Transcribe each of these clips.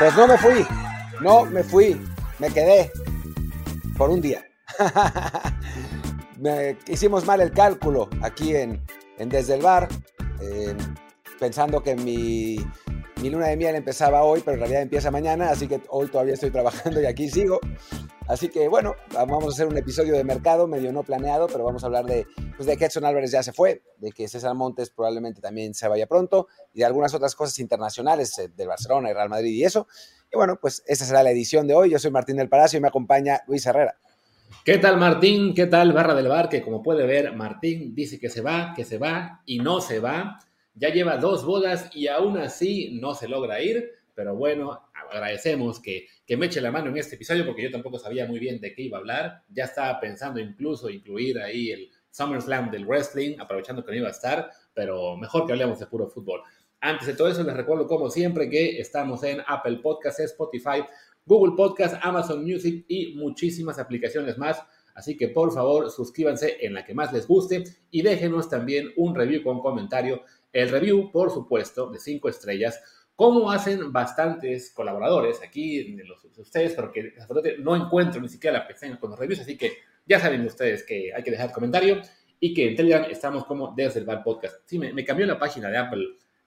Pues no me fui, no me fui, me quedé por un día. me, hicimos mal el cálculo aquí en, Desde el Bar, eh, pensando que mi, mi luna de miel empezaba hoy, pero en realidad empieza mañana, así que hoy todavía estoy trabajando y aquí sigo. Así que bueno, vamos a hacer un episodio de mercado medio no planeado, pero vamos a hablar de, pues de que Edson Álvarez ya se fue, de que César Montes probablemente también se vaya pronto y de algunas otras cosas internacionales eh, del Barcelona y Real Madrid y eso. Y bueno, pues esa será la edición de hoy. Yo soy Martín del Palacio y me acompaña Luis Herrera. ¿Qué tal Martín? ¿Qué tal Barra del Bar? Que como puede ver, Martín dice que se va, que se va y no se va. Ya lleva dos bodas y aún así no se logra ir. Pero bueno, agradecemos que, que me eche la mano en este episodio porque yo tampoco sabía muy bien de qué iba a hablar. Ya estaba pensando incluso incluir ahí el SummerSlam del wrestling, aprovechando que no iba a estar, pero mejor que hablemos de puro fútbol. Antes de todo eso, les recuerdo como siempre que estamos en Apple Podcasts, Spotify, Google Podcast, Amazon Music y muchísimas aplicaciones más. Así que por favor suscríbanse en la que más les guste y déjenos también un review con comentario. El review, por supuesto, de 5 estrellas, como hacen bastantes colaboradores aquí de los de ustedes, pero que no encuentro ni siquiera la pestaña con los reviews, así que ya saben ustedes que hay que dejar comentario y que en Telegram estamos como desde el bar podcast. Sí, me, me cambió la página de Apple,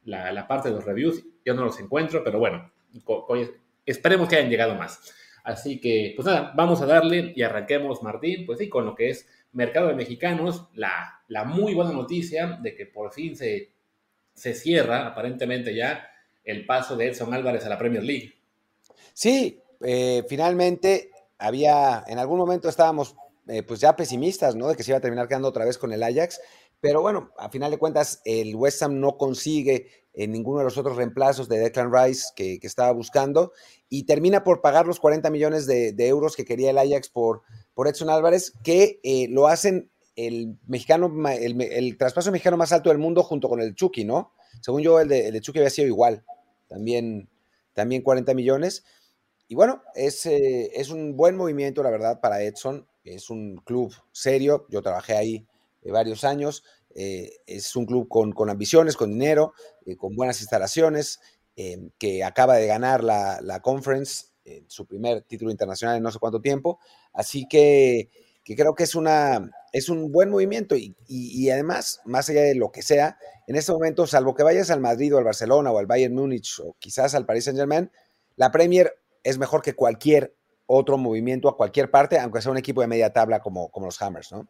la, la, parte de los reviews, yo no los encuentro, pero bueno, esperemos que hayan llegado más. Así que, pues nada, vamos a darle y arranquemos, Martín, pues sí, con lo que es mercado de mexicanos, la, la muy buena noticia de que por fin se, se cierra, aparentemente ya, el paso de Edson Álvarez a la Premier League. Sí, eh, finalmente había, en algún momento estábamos eh, pues ya pesimistas, ¿no? De que se iba a terminar quedando otra vez con el Ajax, pero bueno, a final de cuentas el West Ham no consigue en ninguno de los otros reemplazos de Declan Rice que, estaba buscando y termina por pagar los 40 millones de, euros que quería el Ajax por, por Edson Álvarez, que eh, lo hacen el mexicano, el, el, traspaso mexicano más alto del mundo junto con el Chucky, ¿no? Según yo, el el Chucky había sido igual, también, también 40 millones. Y bueno, es, eh, es un buen movimiento, la verdad, para Edson. Es un club serio, yo trabajé ahí eh, varios años. Eh, es un club con, con, ambiciones, con dinero, con buenas instalaciones, que acaba de ganar la, la conference, su primer título internacional en no sé cuánto tiempo. Así que, que creo que es, una, es un buen movimiento y, y, y, además, más allá de lo que sea, en este momento, salvo que vayas al Madrid o al Barcelona o al Bayern Múnich o quizás al Paris Saint Germain, la Premier es mejor que cualquier otro movimiento a cualquier parte, aunque sea un equipo de media tabla como, como los Hammers, ¿no?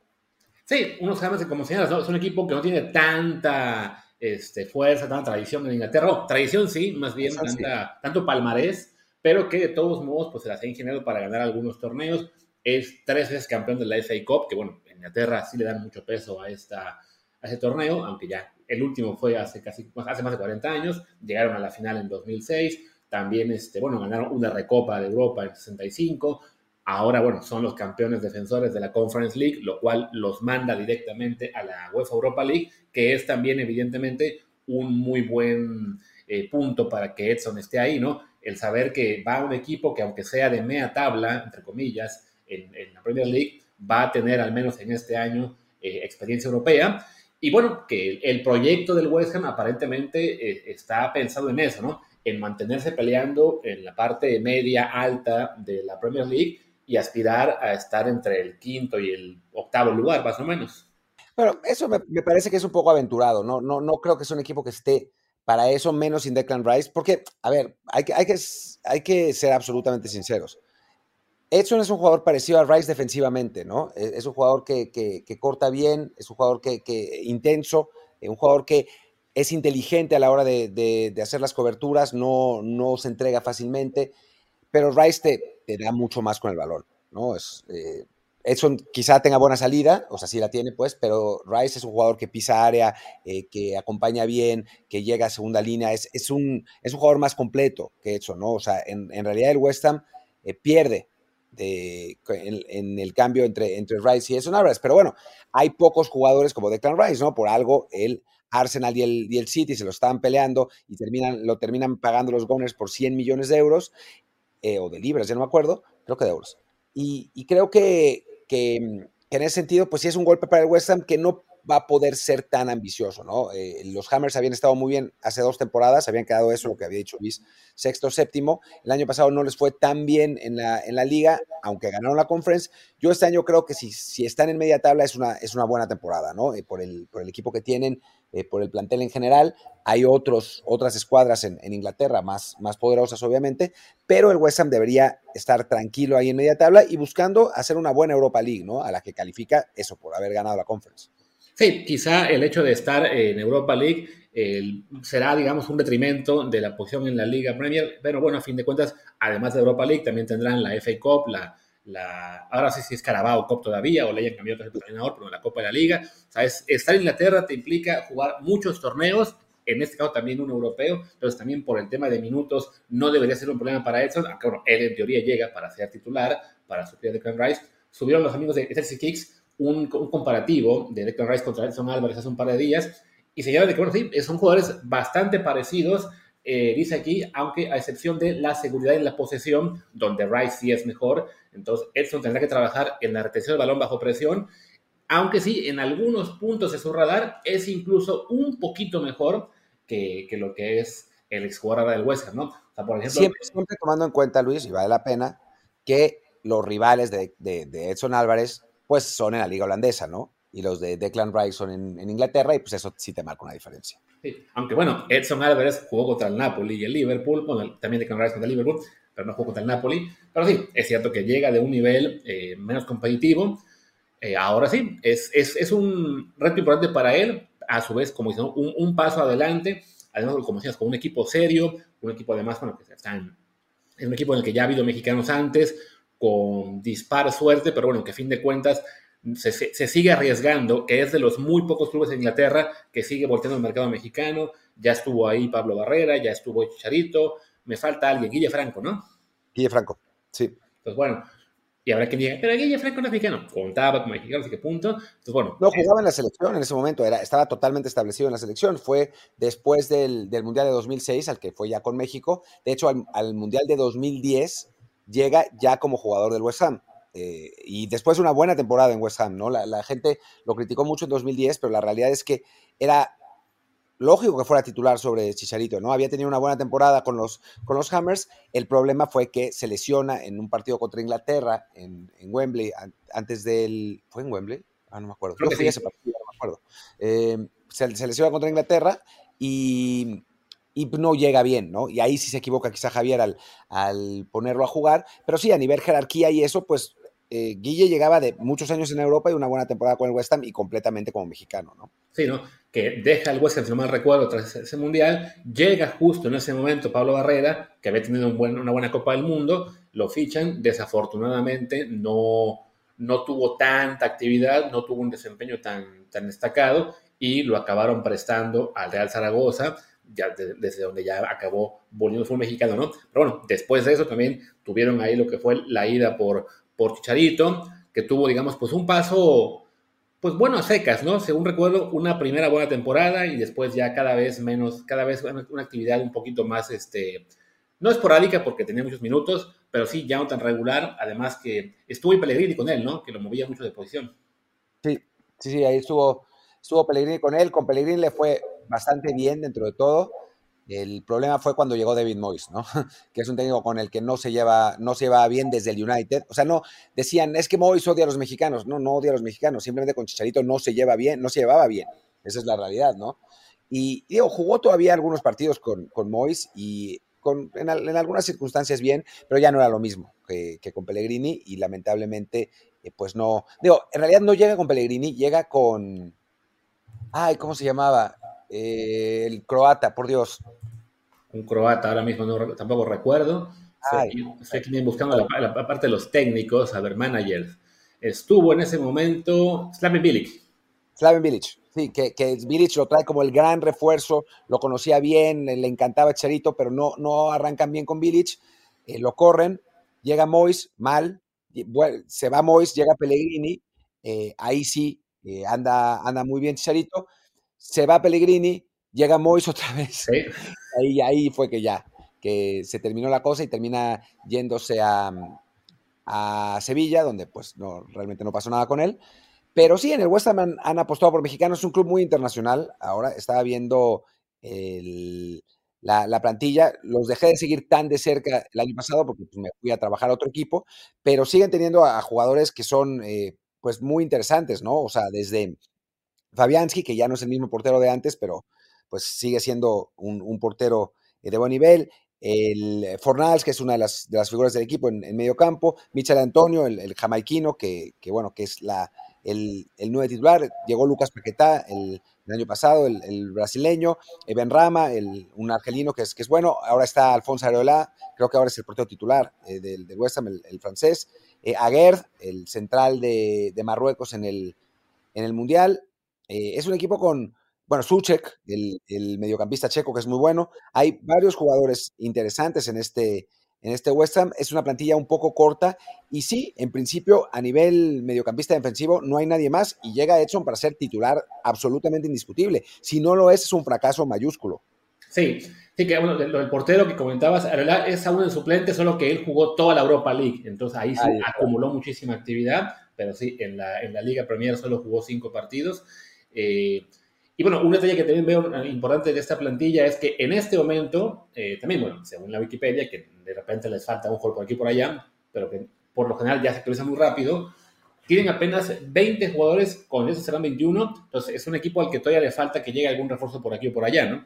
Sí, unos Hammers que como señalas, ¿no? es un equipo que no tiene tanta este, fuerza, tanta tradición en Inglaterra. Oh, tradición sí, más bien tanta, sí. tanto palmarés, pero que de todos modos pues se las ha ingeniado para ganar algunos torneos. Es tres veces campeón de la FA Cup, que bueno, en Inglaterra sí le dan mucho peso a, esta, a ese torneo, aunque ya el último fue hace casi hace más de 40 años. Llegaron a la final en 2006. También, este, bueno, ganaron una recopa de Europa en 65 Ahora, bueno, son los campeones defensores de la Conference League, lo cual los manda directamente a la UEFA Europa League, que es también evidentemente un muy buen eh, punto para que Edson esté ahí, ¿no? El saber que va un equipo que aunque sea de media tabla, entre comillas, en, en la Premier League, va a tener al menos en este año eh, experiencia europea. Y bueno, que el, proyecto del West Ham aparentemente eh, está pensado en eso, ¿no? En mantenerse peleando en la parte media alta de la Premier League y aspirar a estar entre el quinto y el octavo lugar, más o menos. Bueno, eso me, me, parece que es un poco aventurado, ¿no? No, no creo que sea un equipo que esté para eso menos sin Declan Rice, porque, a ver, hay que, hay que, hay que ser absolutamente sinceros. Edson es un jugador parecido a Rice defensivamente, ¿no? Es, es un jugador que, corta bien, es un jugador que, intenso, eh, un jugador que es inteligente a la hora de, hacer las coberturas, no, no se entrega fácilmente, pero Rice te, da mucho más con el balón, ¿no? Es, eh, Edson quizá tenga buena salida, o sea, sí la tiene, pues, pero Rice es un jugador que pisa área, eh, que acompaña bien, que llega a segunda línea, es, es, un, es un jugador más completo que Edson, ¿no? O sea, en, realidad el West Ham pierde de, en, en, el cambio entre, entre Rice y Edson Álvarez, pero bueno, hay pocos jugadores como Declan Rice, ¿no? Por algo el Arsenal y el, y el City se lo estaban peleando y terminan, lo terminan pagando los Gunners por 100 millones de euros eh, o de libras, ya no me acuerdo, creo que de euros. Y, creo que, que, en ese sentido, pues sí es un golpe para el West Ham que no va a poder ser tan ambicioso, ¿no? Eh, los Hammers habían estado muy bien hace dos temporadas, habían quedado eso, lo que había dicho Luis, sexto, séptimo. El año pasado no les fue tan bien en la, en la liga, aunque ganaron la conference. Yo este año creo que si, si están en media tabla es una, es una buena temporada, ¿no? Eh, por, el, por el equipo que tienen, eh, por el plantel en general. Hay otros, otras escuadras en, Inglaterra más, más poderosas, obviamente, pero el West Ham debería estar tranquilo ahí en media tabla y buscando hacer una buena Europa League, ¿no? A la que califica eso por haber ganado la conference. Sí, quizá el hecho de estar en Europa League será, digamos, un detrimento de la posición en la Liga Premier, pero bueno, a fin de cuentas, además de Europa League, también tendrán la FA Cup, la, la ahora sé si es Carabao Cup todavía, o le hayan cambiado entrenador, pero la Copa de la Liga. O estar en Inglaterra te implica jugar muchos torneos, en este caso también un europeo, entonces también por el tema de minutos no debería ser un problema para Edson, aunque bueno, él en teoría llega para ser titular, para suplir de Clan Rice. Subieron los amigos de Chelsea Kicks un, comparativo de Declan Rice contra Edson Álvarez hace un par de días y se llama de que, son jugadores bastante parecidos, eh, dice aquí, aunque a excepción de la seguridad en la posesión, donde Rice sí es mejor, entonces Edson tendrá que trabajar en la retención del balón bajo presión, aunque sí, en algunos puntos de su radar es incluso un poquito mejor que, lo que es el exjugador del West Ham, ¿no? Por ejemplo, siempre, tomando en cuenta, Luis, y vale la pena, que los rivales de, de, de Edson Álvarez pues son en la liga holandesa, ¿no? Y los de Declan Rice son en, Inglaterra y pues eso sí te marca una diferencia. Sí. Aunque bueno, Edson Álvarez jugó contra el Napoli y el Liverpool, bueno, también Declan Rice contra el Liverpool, pero no jugó contra el Napoli. Pero sí, es cierto que llega de un nivel eh, menos competitivo. Eh, ahora sí, es, es, es, un reto importante para él, a su vez, como dicen, un, un paso adelante, además, como decías, con un equipo serio, un equipo además, bueno, que está en, en un equipo en el que ya ha habido mexicanos antes, con dispar suerte, pero bueno, que a fin de cuentas se, sigue arriesgando, que es de los muy pocos clubes de Inglaterra que sigue volteando el mercado mexicano. Ya estuvo ahí Pablo Barrera, ya estuvo Chicharito, me falta alguien, Guille Franco, ¿no? Guille Franco, sí. Pues bueno, y habrá quien diga, pero Guille Franco no es mexicano. Contaba como mexicano, así que punto. Entonces, bueno. No jugaba en la selección en ese momento, era, estaba totalmente establecido en la selección. Fue después del, Mundial de 2006, al que fue ya con México. De hecho, al, al Mundial de 2010 llega ya como jugador del West Ham. Eh, y después de una buena temporada en West Ham, ¿no? La, gente lo criticó mucho en 2010, pero la realidad es que era lógico que fuera titular sobre Chicharito, ¿no? Había tenido una buena temporada con los, con los Hammers. El problema fue que se lesiona en un partido contra Inglaterra en, Wembley, antes del. ¿Fue en Wembley? Ah, no me acuerdo. Creo ese partido, no me acuerdo. Eh, se, se lesiona contra Inglaterra y y no llega bien, ¿no? Y ahí sí se equivoca quizá Javier al, al ponerlo a jugar, pero sí, a nivel jerarquía y eso, pues eh, Guille llegaba de muchos años en Europa y una buena temporada con el West Ham y completamente como mexicano, ¿no? Sí, ¿no? Que deja el West Ham, si no mal recuerdo, tras ese mundial, llega justo en ese momento Pablo Barrera, que había tenido un buen, una buena Copa del Mundo, lo fichan, desafortunadamente no, no tuvo tanta actividad, no tuvo un desempeño tan, tan destacado y lo acabaron prestando al Real Zaragoza, ya desde donde ya acabó volviendo fue un mexicano, ¿no? Pero bueno, después de eso también tuvieron ahí lo que fue la ida por, por Chicharito, que tuvo, digamos, pues un paso, pues bueno, a secas, ¿no? Según recuerdo, una primera buena temporada y después ya cada vez menos, cada vez una actividad un poquito más, este, no esporádica porque tenía muchos minutos, pero sí ya no tan regular, además que estuvo en Pellegrini con él, ¿no? Que lo movía mucho de posición. Sí, sí, sí, ahí estuvo, estuvo Pellegrini con él, con Pellegrini le fue bastante bien dentro de todo. El problema fue cuando llegó David Moyes, ¿no? que es un técnico con el que no se lleva, no se lleva bien desde el United. O sea, no decían, es que Moyes odia a los mexicanos. No, no odia a los mexicanos. Simplemente con Chicharito no se lleva bien, no se llevaba bien. Esa es la realidad, ¿no? Y digo, jugó todavía algunos partidos con, con Moyes y con, en, algunas circunstancias bien, pero ya no era lo mismo que, con Pellegrini y lamentablemente, eh, pues no. Digo, en realidad no llega con Pellegrini, llega con. Ay, ¿cómo se llamaba? Eh, el croata, por Dios. Un croata, ahora mismo tampoco recuerdo. Estoy buscando la, parte de los técnicos, a ver, managers. Estuvo en ese momento Slaven Bilic. Slaven Bilic, sí, que, que Bilic lo trae como el gran refuerzo, lo conocía bien, le encantaba Charito, pero no, no arrancan bien con Bilic, eh, lo corren, llega Mois, mal, se va Mois, llega Pellegrini, eh, ahí sí anda, anda muy bien Charito, se va Pellegrini, llega Mois otra vez. Ahí, ahí fue que ya, que se terminó la cosa y termina yéndose a, a Sevilla, donde pues no, realmente no pasó nada con él. Pero sí, en el West Ham han, apostado por mexicanos, es un club muy internacional. Ahora estaba viendo la, plantilla, los dejé de seguir tan de cerca el año pasado porque pues, me fui a trabajar a otro equipo, pero siguen teniendo a, jugadores que son eh, pues muy interesantes, ¿no? O sea, desde Fabianski, que ya no es el mismo portero de antes, pero pues sigue siendo un, portero eh, de buen nivel. El Fornals, que es una de las, figuras del equipo en, medio campo. Michel Antonio, el, jamaiquino, que, bueno, que es la, el, el titular. Llegó Lucas Paquetá el, año pasado, el, brasileño. Ben Rama, un argelino que es, que es bueno. Ahora está Alfonso Areola, creo que ahora es el portero titular eh, del, del, West Ham, el, francés. Eh, Aguerd, el central de, de, Marruecos en el, en el Mundial. Eh, es un equipo con, bueno, Suchek, el, el, mediocampista checo, que es muy bueno. Hay varios jugadores interesantes en este, en este West Ham. Es una plantilla un poco corta y sí, en principio, a nivel mediocampista defensivo no hay nadie más y llega Edson para ser titular absolutamente indiscutible. Si no lo es, es un fracaso mayúsculo. Sí, sí, que bueno, el portero que comentabas, es aún en suplente, solo que él jugó toda la Europa League, entonces ahí sí acumuló muchísima actividad, pero sí, en la, en la Liga Premier solo jugó cinco partidos. Eh, y bueno, un detalle que también veo importante de esta plantilla es que en este momento, eh, también, bueno, según la Wikipedia, que de repente les falta un jugador por aquí y por allá, pero que por lo general ya se actualiza muy rápido, tienen apenas 20 jugadores, con eso serán 21, entonces es un equipo al que todavía le falta que llegue algún refuerzo por aquí o por allá, ¿no?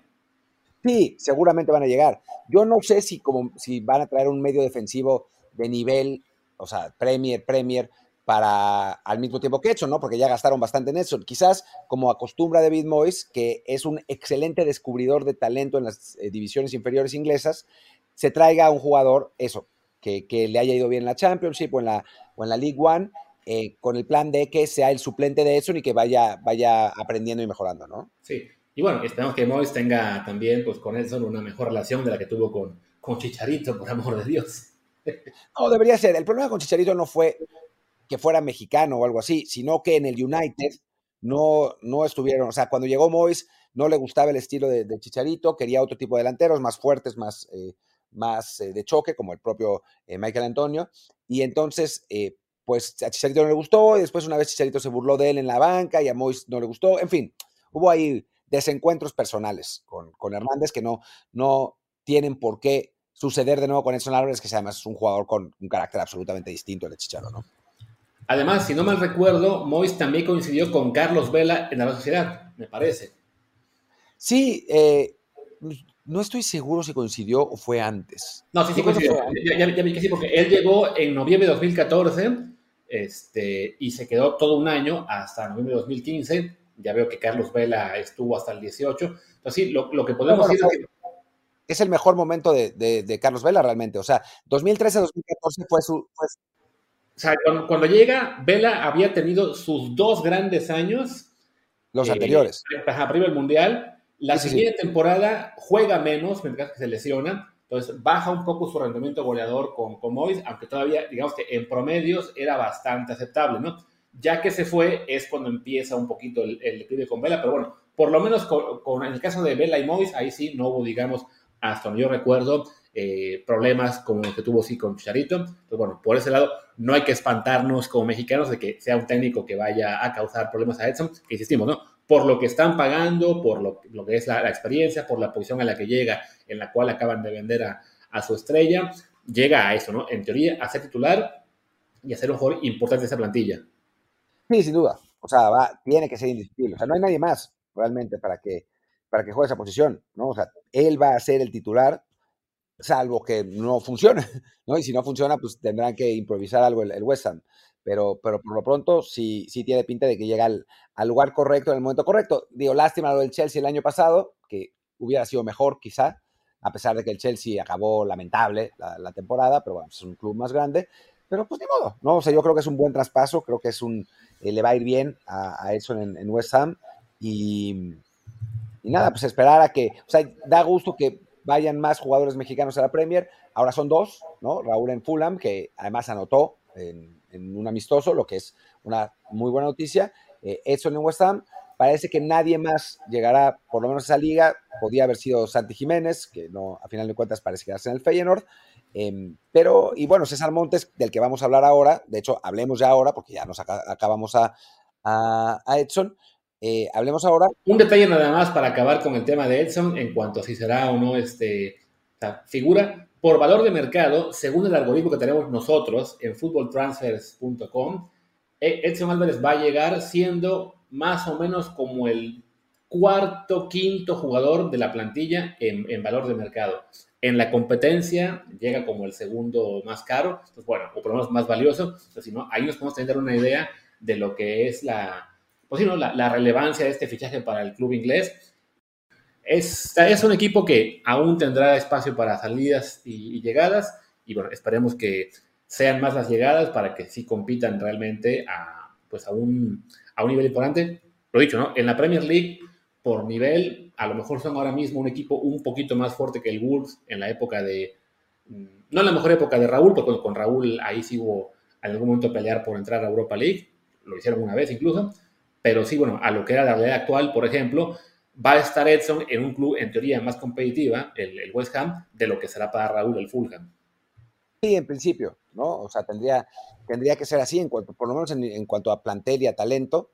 Sí, seguramente van a llegar. Yo no sé si, como, si van a traer un medio defensivo de nivel, o sea, Premier, Premier, para al mismo tiempo que hecho, ¿no? Porque ya gastaron bastante en eso. Quizás, como acostumbra David Moyes, que es un excelente descubridor de talento en las eh, divisiones inferiores inglesas, se traiga a un jugador, eso, que, le haya ido bien en la Championship o en la, o en la League One, eh, con el plan de que sea el suplente de Edson y que vaya, vaya aprendiendo y mejorando, ¿no? Sí. Y bueno, esperamos que Moyes tenga también, pues, con Edson una mejor relación de la que tuvo con, con Chicharito, por amor de Dios. No, debería ser. El problema con Chicharito no fue que fuera mexicano o algo así, sino que en el United no, no estuvieron, o sea, cuando llegó Mois no le gustaba el estilo de, Chicharito, quería otro tipo de delanteros, más fuertes, más, eh, más eh, de choque, como el propio eh, Michael Antonio, y entonces, pues a Chicharito no le gustó, y después una vez Chicharito se burló de él en la banca, y a Mois no le gustó, en fin, hubo ahí desencuentros personales con, con Hernández que no, no tienen por qué suceder de nuevo con Edson Álvarez, que además es un jugador con un carácter absolutamente distinto al de Chicharito, ¿no? Además, si no mal recuerdo, Mois también coincidió con Carlos Vela en la sociedad, me parece. Sí, eh, no estoy seguro si coincidió o fue antes. No, sí, sí coincidió. Ya, vi que sí, porque él llegó en noviembre de 2014 este, y se quedó todo un año hasta noviembre de 2015. Ya veo que Carlos Vela estuvo hasta el 18. Entonces, sí, lo, que podemos decir es que es el mejor momento de, Carlos Vela realmente. O sea, 2013-2014 fue su, o sea, cuando, llega, Vela había tenido sus dos grandes años. Los anteriores. Para el Mundial. La siguiente temporada juega menos, mientras que se lesiona. Entonces baja un poco su rendimiento goleador con, con Mois, aunque todavía, digamos que en promedios era bastante aceptable, ¿no? Ya que se fue es cuando empieza un poquito el, el con Vela, pero bueno, por lo menos con, en el caso de Vela y Mois, ahí sí no hubo, digamos, hasta donde yo recuerdo, eh, problemas como los que tuvo sí con Charito. Entonces, bueno, por ese lado, no hay que espantarnos como mexicanos de que sea un técnico que vaya a causar problemas a Edson, que insistimos, ¿no? Por lo que están pagando, por lo, que es la, experiencia, por la posición a la que llega, en la cual acaban de vender a, su estrella, llega a eso, ¿no? En teoría, a ser titular y a ser un jugador importante de esa plantilla. Sí, sin duda. O sea, va, tiene que ser indiscutible. O sea, no hay nadie más realmente para que, para que juegue esa posición, ¿no? O sea, él va a ser el titular salvo que no funcione, ¿no? Y si no funciona, pues tendrán que improvisar algo el, West Ham. Pero, pero por lo pronto sí, sí tiene pinta de que llega al, lugar correcto en el momento correcto. Digo, lástima lo del Chelsea el año pasado, que hubiera sido mejor quizá, a pesar de que el Chelsea acabó lamentable la, temporada, pero bueno, es un club más grande. Pero pues ni modo, ¿no? O sea, yo creo que es un buen traspaso, creo que es un, eh, le va a ir bien a, eso en, en, West Ham. Y, y nada, pues esperar a que, o sea, da gusto que vayan más jugadores mexicanos a la Premier. Ahora son dos, ¿no? Raúl en Fulham, que además anotó en, un amistoso, lo que es una muy buena noticia. Eh, Edson en West Ham. parece que nadie más llegará, por lo menos a esa liga. Podía haber sido Santi Jiménez, que no, a final de cuentas parece quedarse en el Feyenoord. Em, pero, y bueno, César Montes, del que vamos a hablar ahora, de hecho, hablemos ya ahora, porque ya nos acabamos a, a, Edson. Eh, hablemos ahora. Un detalle nada más para acabar con el tema de Edson, en cuanto a si será o no este, figura. Por valor de mercado, según el algoritmo que tenemos nosotros en footballtransfers.com, e, Edson Álvarez va a llegar siendo más o menos como el cuarto, quinto jugador de la plantilla en, valor de mercado. En la competencia llega como el segundo más caro, pues bueno, o por lo menos más valioso. si no, ahí nos podemos tener una idea de lo que es la, pues, no, la, relevancia de este fichaje para el club inglés. Es, es un equipo que aún tendrá espacio para salidas y, y llegadas, y bueno, esperemos que sean más las llegadas para que sí compitan realmente a, pues a, un, a un nivel importante. Lo dicho, ¿no? En la Premier League, por nivel, a lo mejor son ahora mismo un equipo un poquito más fuerte que el Wolves en la época de, mm, no en la mejor época de Raúl, porque con Raúl ahí sí hubo en algún momento pelear por entrar a Europa League, lo hicieron una vez incluso, pero sí, bueno, a lo que era la realidad actual, por ejemplo, va a estar Edson en un club en teoría más competitiva, el, el West Ham, de lo que será para Raúl el Fulham. Sí, en principio, ¿no? O sea, tendría, tendría que ser así, en cuanto, por lo menos en, cuanto a plantel y a talento.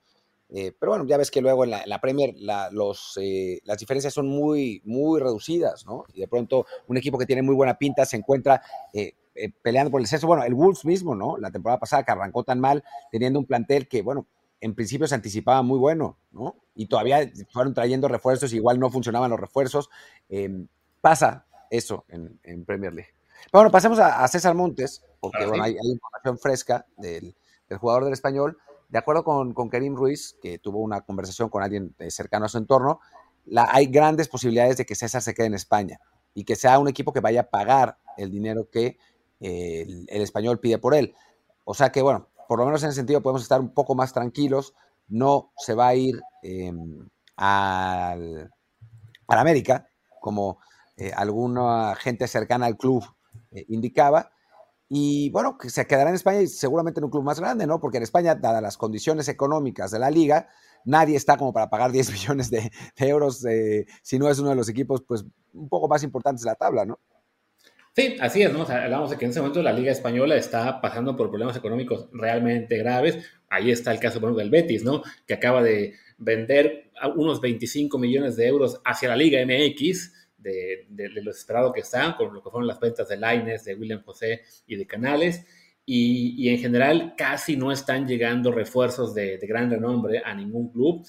Eh, pero bueno, ya ves que luego en la, Premier los, eh, las diferencias son muy, muy reducidas, ¿no? Y de pronto un equipo que tiene muy buena pinta se encuentra eh, peleando por el sexo. Bueno, el Wolves mismo, ¿no? La temporada pasada que arrancó tan mal, teniendo un plantel que, bueno, en principio se anticipaba muy bueno, ¿no? Y todavía fueron trayendo refuerzos, igual no funcionaban los refuerzos. pasa eso en Premier League. Bueno, pasemos a, César Montes, porque bueno, hay, información fresca del, jugador del español. De acuerdo con, con, Kerim Ruiz, que tuvo una conversación con alguien eh, cercano a su entorno, la, hay grandes posibilidades de que César se quede en España y que sea un equipo que vaya a pagar el dinero que eh, el, español pide por él. O sea que, bueno, por lo menos en ese sentido podemos estar un poco más tranquilos. No se va a ir em, al, a América, como eh, alguna gente cercana al club eh, indicaba. Y bueno, que se quedará en España y seguramente en un club más grande, ¿no? Porque en España, dadas las condiciones económicas de la liga, nadie está como para pagar 10 millones de, euros eh, si no es uno de los equipos, pues, un poco más importantes de la tabla, ¿no? Sí, así es, ¿no? hablamos de que en ese momento la Liga Española está pasando por problemas económicos realmente graves. Ahí está el caso, bueno, del Betis, ¿no? Que acaba de vender unos 25 millones de euros hacia la Liga MX de, lo esperado que está, con lo que fueron las ventas de Lines, de William José y de Canales. Y, en general casi no están llegando refuerzos de, gran renombre a ningún club.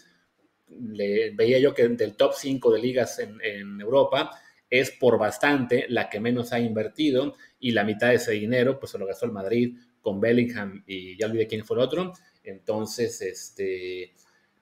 Le, veía yo que del top 5 de ligas en, Europa es por bastante la que menos ha invertido y la mitad de ese dinero pues se lo gastó el Madrid con Bellingham y ya olvidé quién fue el otro. Entonces, este,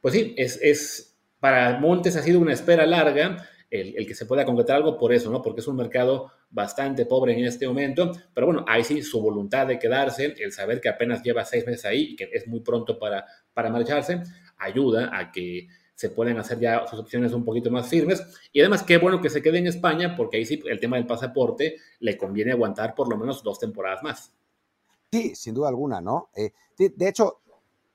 pues sí, es, es para Montes ha sido una espera larga el, que se pueda concretar algo por eso, ¿no? Porque es un mercado bastante pobre en este momento, pero bueno, ahí sí su voluntad de quedarse, el saber que apenas lleva seis meses ahí y que es muy pronto para, para marcharse, ayuda a que se pueden hacer ya sus opciones un poquito más firmes. Y además, qué bueno que se quede en España, porque ahí sí el tema del pasaporte le conviene aguantar por lo menos dos temporadas más. Sí, sin duda alguna, ¿no? Eh, de hecho,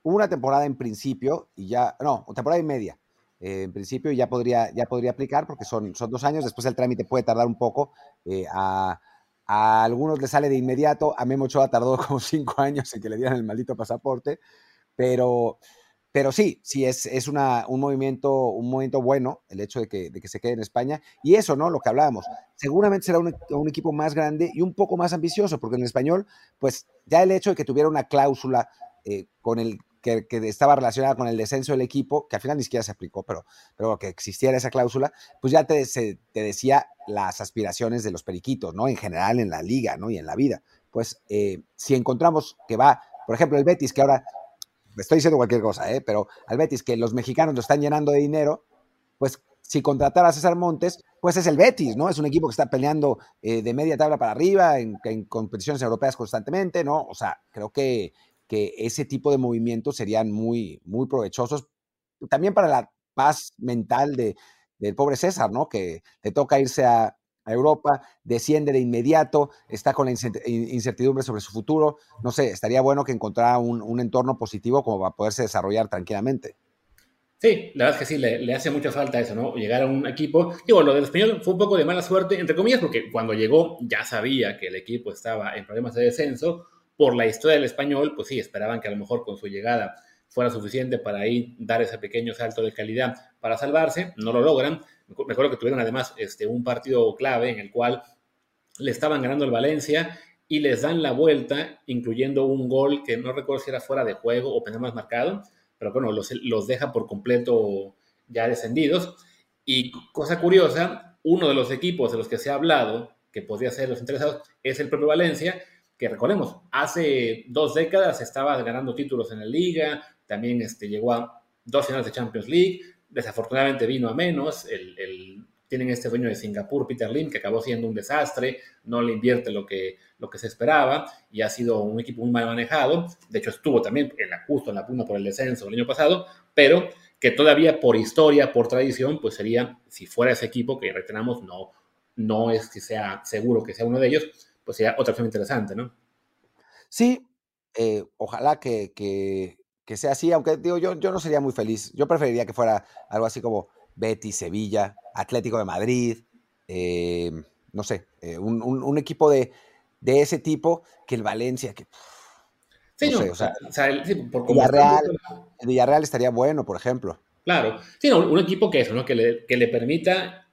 una temporada en principio y ya, no, temporada y media eh, en principio ya podría, ya podría aplicar porque son, son dos años, después el trámite puede tardar un poco. Eh, a, algunos le sale de inmediato, a Memo Ochoa tardó como cinco años en que le dieran el maldito pasaporte, pero, pero sí, sí es, es una, un, movimiento, un bueno el hecho de que, de que, se quede en España. Y eso, ¿no? Lo que hablábamos, seguramente será un, un, equipo más grande y un poco más ambicioso, porque en español, pues ya el hecho de que tuviera una cláusula eh, con el que, estaba relacionada con el descenso del equipo, que al final ni siquiera se aplicó, pero, pero que existiera esa cláusula, pues ya te, te decía las aspiraciones de los periquitos, ¿no? En general en la liga, ¿no? Y en la vida. Pues eh, si encontramos que va, por ejemplo, el Betis, que ahora, estoy diciendo cualquier cosa, ¿eh? Pero al Betis, que los mexicanos lo están llenando de dinero, pues si contratara a César Montes, pues es el Betis, ¿no? Es un equipo que está peleando eh, de media tabla para arriba en, competiciones europeas constantemente, ¿no? O sea, creo que que ese tipo de movimientos serían muy, muy provechosos también para la paz mental de, del pobre César, ¿no? Que le toca irse a, Europa, desciende de inmediato, está con la incertidumbre sobre su futuro. No sé, estaría bueno que encontrara un, entorno positivo como para poderse desarrollar tranquilamente. Sí, la verdad es que sí, le, hace mucha falta eso, ¿no? Llegar a un equipo. Digo, lo del español fue un poco de mala suerte, entre comillas, porque cuando llegó ya sabía que el equipo estaba en problemas de descenso. Por la historia del español, pues sí, esperaban que a lo mejor con su llegada fuera suficiente para ahí dar ese pequeño salto de calidad para salvarse. No lo logran. Me acuerdo que tuvieron además este, un partido clave en el cual le estaban ganando el Valencia y les dan la vuelta, incluyendo un gol que no recuerdo si era fuera de juego o penal más marcado pero bueno, los, los deja por completo ya descendidos. Y cosa curiosa, uno de los equipos de los que se ha hablado que podría ser los interesados es el propio Valencia, que recordemos, hace dos décadas estaba ganando títulos en la liga, también este, llegó a dos finales de Champions League, desafortunadamente vino a menos, el, el, tienen este dueño de Singapur, Peter Lim, que acabó siendo un desastre, no le invierte lo que, lo que se esperaba y ha sido un equipo muy mal manejado. De hecho, estuvo también en la, justo en la punta por el descenso el año pasado, pero que todavía por historia, por tradición, pues sería, si fuera ese equipo que retenamos, no, no es que sea seguro que sea uno de ellos, pues sería otra opción interesante, ¿no? Sí, eh, ojalá que, que, que, sea así, aunque digo, yo, yo no sería muy feliz. Yo preferiría que fuera algo así como Betis, Sevilla, Atlético de Madrid, eh, no sé, eh, un, un, equipo de, de, ese tipo que el Valencia, que... Sí, no, o sea, por Villarreal, el Villarreal estaría bueno, por ejemplo. Claro, sí, un equipo que eso, ¿no? Que le, que le permita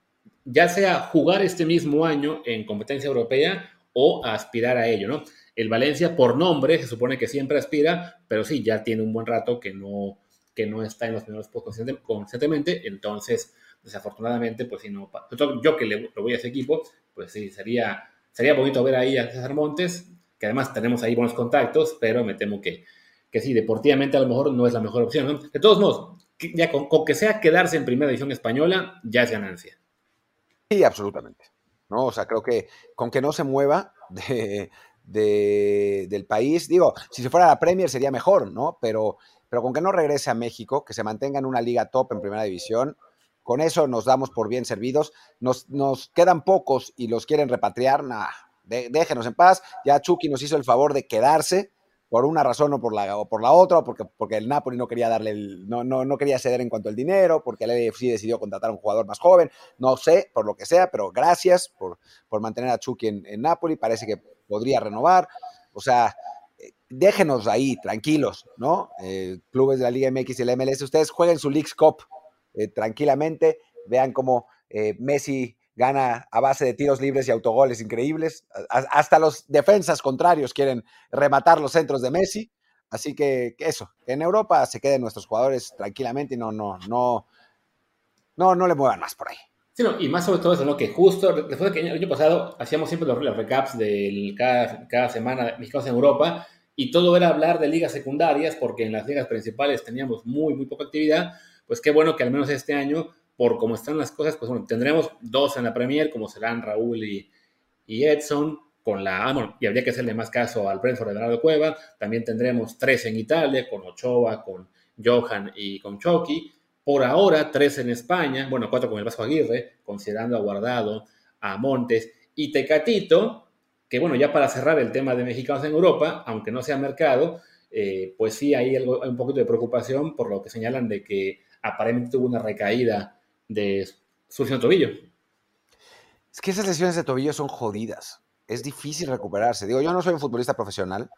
ya sea jugar este mismo año en competencia europea o aspirar a ello, ¿no? El Valencia, por nombre, se supone que siempre aspira, pero sí, ya tiene un buen rato que no, que no está en los primeros puestos constantemente, entonces desafortunadamente, pues si no, yo que le, lo voy a ese equipo, pues sí, sería, sería bonito ver ahí a César Montes, que además tenemos ahí buenos contactos, pero me temo que, que sí, deportivamente a lo mejor no es la mejor opción. De todos modos, ya con, que sea quedarse en primera división española, ya es ganancia. Sí, absolutamente. ¿No? O sea, creo que con que no se mueva de, del país, digo, si se fuera la Premier sería mejor, ¿no? Pero, pero con que no regrese a México, que se mantenga en una liga top en primera división, con eso nos damos por bien servidos. Nos, nos quedan pocos y los quieren repatriar. Nah, déjenos en paz. Ya Chucky nos hizo el favor de quedarse por una razón o por la, o por la otra, porque, porque el Napoli no quería darle el, no, no, no, quería ceder en cuanto al dinero, porque el EFC decidió contratar a un jugador más joven, no sé, por lo que sea, pero gracias por, por mantener a Chucky en, en Napoli, parece que podría renovar, o sea, eh, déjenos ahí, tranquilos, ¿no? Eh, clubes de la Liga MX y el MLS, ustedes jueguen su League's Cup, eh, tranquilamente. Vean cómo Messi gana a base de tiros libres y autogoles increíbles. hasta los defensas contrarios quieren rematar los centros de Messi. Así que eso, en Europa se queden nuestros jugadores tranquilamente y no, no, no, no, no le muevan más por ahí. Sí, y más sobre todo eso, ¿no? Que justo después de que el año pasado hacíamos siempre los, recaps de cada, cada semana mexicanos en Europa y todo era hablar de ligas secundarias porque en las ligas principales teníamos muy, muy poca actividad pues qué bueno que al menos este año, por cómo están las cosas, pues bueno, tendremos dos en la Premier, como serán Raúl y, Edson, con la, ah, y habría que hacerle más caso al Brentford de Cueva, también tendremos tres en Italia, con Ochoa, con Johan y con Chucky, por ahora tres en España, bueno, cuatro con el Vasco Aguirre, considerando a Guardado, a Montes y Tecatito, que bueno, ya para cerrar el tema de mexicanos en Europa, aunque no sea mercado, eh, pues sí hay, algo, hay un poquito de preocupación por lo que señalan de que aparentemente tuvo una recaída de su tobillo. Es que esas lesiones de tobillo son jodidas. Es difícil recuperarse. Digo, yo no soy un futbolista profesional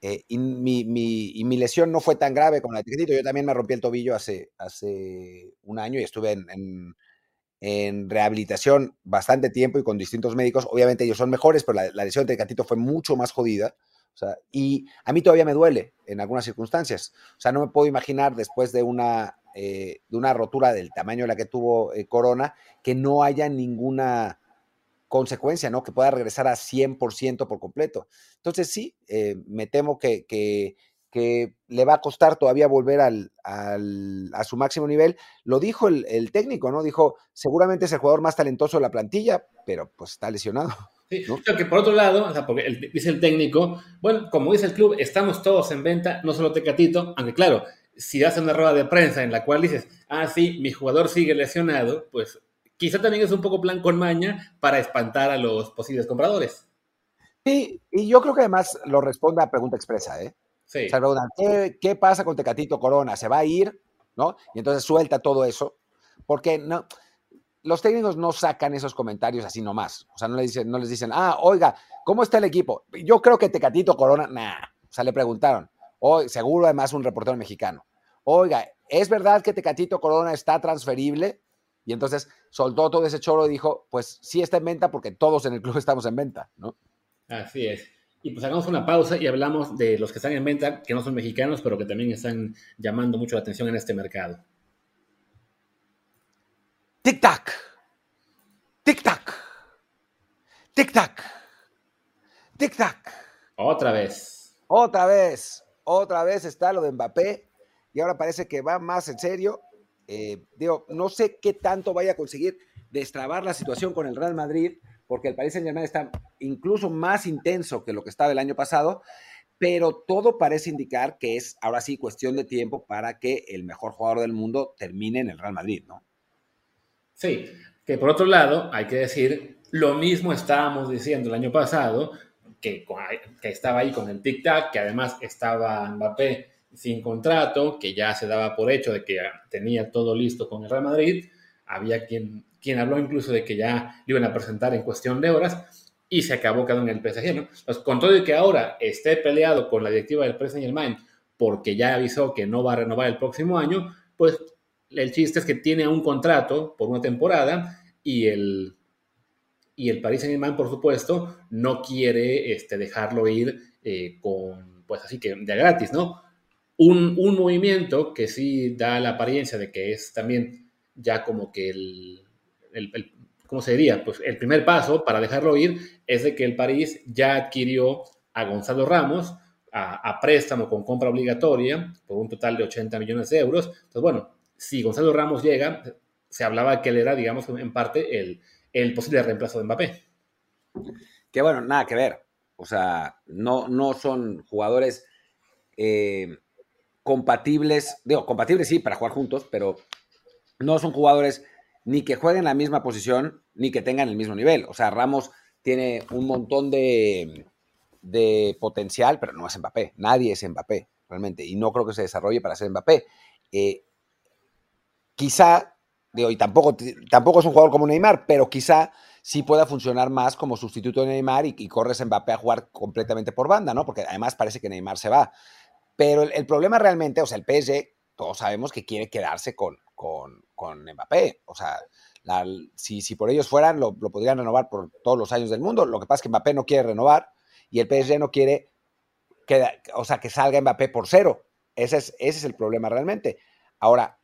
eh, y, mi, lesión no fue tan grave como la de Yo también me rompí el tobillo hace, hace un año y estuve en, rehabilitación bastante tiempo y con distintos médicos. Obviamente ellos son mejores, pero la, lesión de Tecatito fue mucho más jodida. y a mí todavía me duele en algunas circunstancias. O sea, no me puedo imaginar después de una eh, de una rotura del tamaño de la que tuvo eh, Corona, que no haya ninguna consecuencia, ¿no? Que pueda regresar a 100% por completo. Entonces, sí, eh, me temo que, que, le va a costar todavía volver al, a su máximo nivel. Lo dijo el, técnico, ¿no? Dijo, seguramente es el jugador más talentoso de la plantilla, pero pues está lesionado. Sí, que por otro lado, porque dice el técnico, bueno, como dice el club, estamos todos en venta, no solo Tecatito, aunque claro, si haces una rueda de prensa en la cual dices, ah, sí, mi jugador sigue lesionado, pues quizá también es un poco plan con maña para espantar a los posibles compradores. Sí, y yo creo que además lo responde a pregunta expresa, ¿eh? Sí. O sea, ¿qué, pasa con Tecatito Corona? ¿Se va a ir? ¿no? Y entonces suelta todo eso, porque no, los técnicos no sacan esos comentarios así nomás. O sea, no les dicen, no les dicen, ah, oiga, ¿cómo está el equipo? Yo creo que Tecatito Corona, nah. O sea, le preguntaron, oh, seguro además un reportero mexicano. Oiga, ¿es verdad que Tecatito Corona está transferible? Y entonces soltó todo ese choro y dijo, pues sí está en venta porque todos en el club estamos en venta, ¿no? Así es. Y pues hagamos una pausa y hablamos de los que están en venta, que no son mexicanos, pero que también están llamando mucho la atención en este mercado. Tic-tac. Tic-tac. Tic-tac. Tic-tac. Otra vez. Otra vez. Otra vez está lo de Mbappé. Y ahora parece que va más en serio. Eh, digo, no sé qué tanto vaya a conseguir destrabar la situación con el Real Madrid, porque el Paris Saint Germain está incluso más intenso que lo que estaba el año pasado, pero todo parece indicar que es ahora sí cuestión de tiempo para que el mejor jugador del mundo termine en el Real Madrid, ¿no? Sí, que por otro lado, hay que decir, lo mismo estábamos diciendo el año pasado, que, estaba ahí con el tic-tac, que además estaba Mbappé sin contrato, que ya se daba por hecho de que tenía todo listo con el Real Madrid. Había quien, quien habló incluso de que ya lo iban a presentar en cuestión de horas y se acabó quedando en el PSG. ¿no? Pues, con todo y que ahora esté peleado con la directiva del PSG Germain porque ya avisó que no va a renovar el próximo año, pues el chiste es que tiene un contrato por una temporada y el, y el Paris Saint Germain, por supuesto, no quiere este, dejarlo ir eh, con, pues así que de gratis, ¿no? Un, movimiento que sí da la apariencia de que es también ya como que el, el, ¿cómo se diría? Pues el primer paso para dejarlo ir es de que el París ya adquirió a Gonzalo Ramos a, préstamo con compra obligatoria por un total de 80 millones de euros. Entonces, bueno, si Gonzalo Ramos llega, se hablaba que él era, digamos, en parte el, el posible reemplazo de Mbappé. Que bueno, nada que ver. O sea, no, no son jugadores eh, compatibles, digo, compatibles sí, para jugar juntos, pero no son jugadores ni que jueguen la misma posición, ni que tengan el mismo nivel. O sea, Ramos tiene un montón de, de potencial, pero no es Mbappé. Nadie es Mbappé, realmente. Y no creo que se desarrolle para ser Mbappé. Eh, quizá, digo, y tampoco, tampoco es un jugador como Neymar, pero quizá sí pueda funcionar más como sustituto de Neymar y, y corres Mbappé a jugar completamente por banda, ¿no? Porque además parece que Neymar se va. Pero el, problema realmente, o sea, el PSG, todos sabemos que quiere quedarse con, con, con Mbappé. O sea, si, si, por ellos fueran, lo, podrían renovar por todos los años del mundo. Lo que pasa es que Mbappé no quiere renovar y el PSG no quiere que, o sea, que salga Mbappé por cero. Ese es, ese es el problema realmente. Ahora,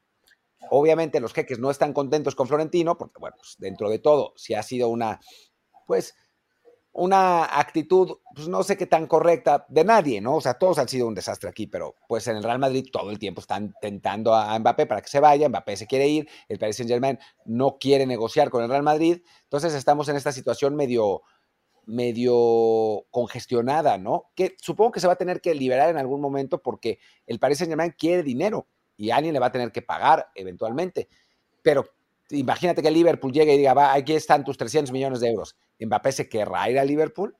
obviamente los jeques no están contentos con Florentino, porque, bueno, pues dentro de todo, si ha sido una, pues, una actitud, pues no sé qué tan correcta de nadie, ¿no? O sea, todos han sido un desastre aquí, pero pues en el Real Madrid todo el tiempo están tentando a Mbappé para que se vaya, Mbappé se quiere ir, el Paris Saint Germain no quiere negociar con el Real Madrid, entonces estamos en esta situación medio, medio congestionada, ¿no? Que supongo que se va a tener que liberar en algún momento porque el Paris Saint Germain quiere dinero y alguien le va a tener que pagar eventualmente, pero imagínate que Liverpool llegue y diga, va, aquí están tus 300 millones de euros. ¿Mbappé se querrá ir a Liverpool?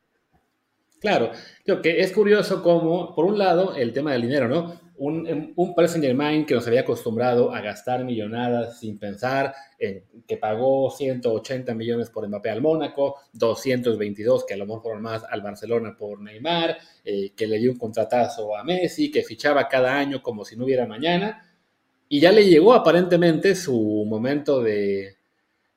Claro, creo que es curioso cómo, por un lado, el tema del dinero, ¿no? Un, un Paris Saint que nos había acostumbrado a gastar millonadas sin pensar, en, que pagó 180 millones por Mbappé al Mónaco, 222 que a lo mejor fueron más al Barcelona por Neymar, eh, que le dio un contratazo a Messi, que fichaba cada año como si no hubiera mañana y ya le llegó aparentemente su momento de,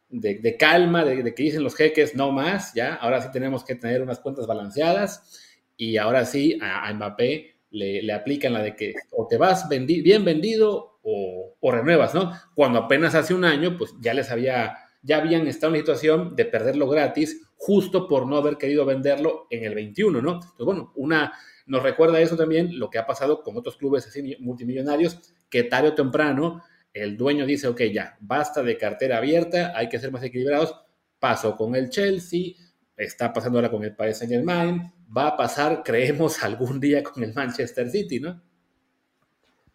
de, calma, de, que dicen los jeques, no más, ya, ahora sí tenemos que tener unas cuentas balanceadas y ahora sí a, Mbappé le, le, aplican la de que o te vas bien vendido o, o, renuevas, ¿no? Cuando apenas hace un año, pues ya les había, ya habían estado en la situación de perderlo gratis justo por no haber querido venderlo en el 21, ¿no? Entonces, bueno, una, nos recuerda eso también lo que ha pasado con otros clubes así multimillonarios, que tarde o temprano el dueño dice, ok, ya, basta de cartera abierta, hay que ser más equilibrados. Pasó con el Chelsea, está pasando ahora con el Paris Saint Germain, va a pasar, creemos, algún día con el Manchester City, ¿no?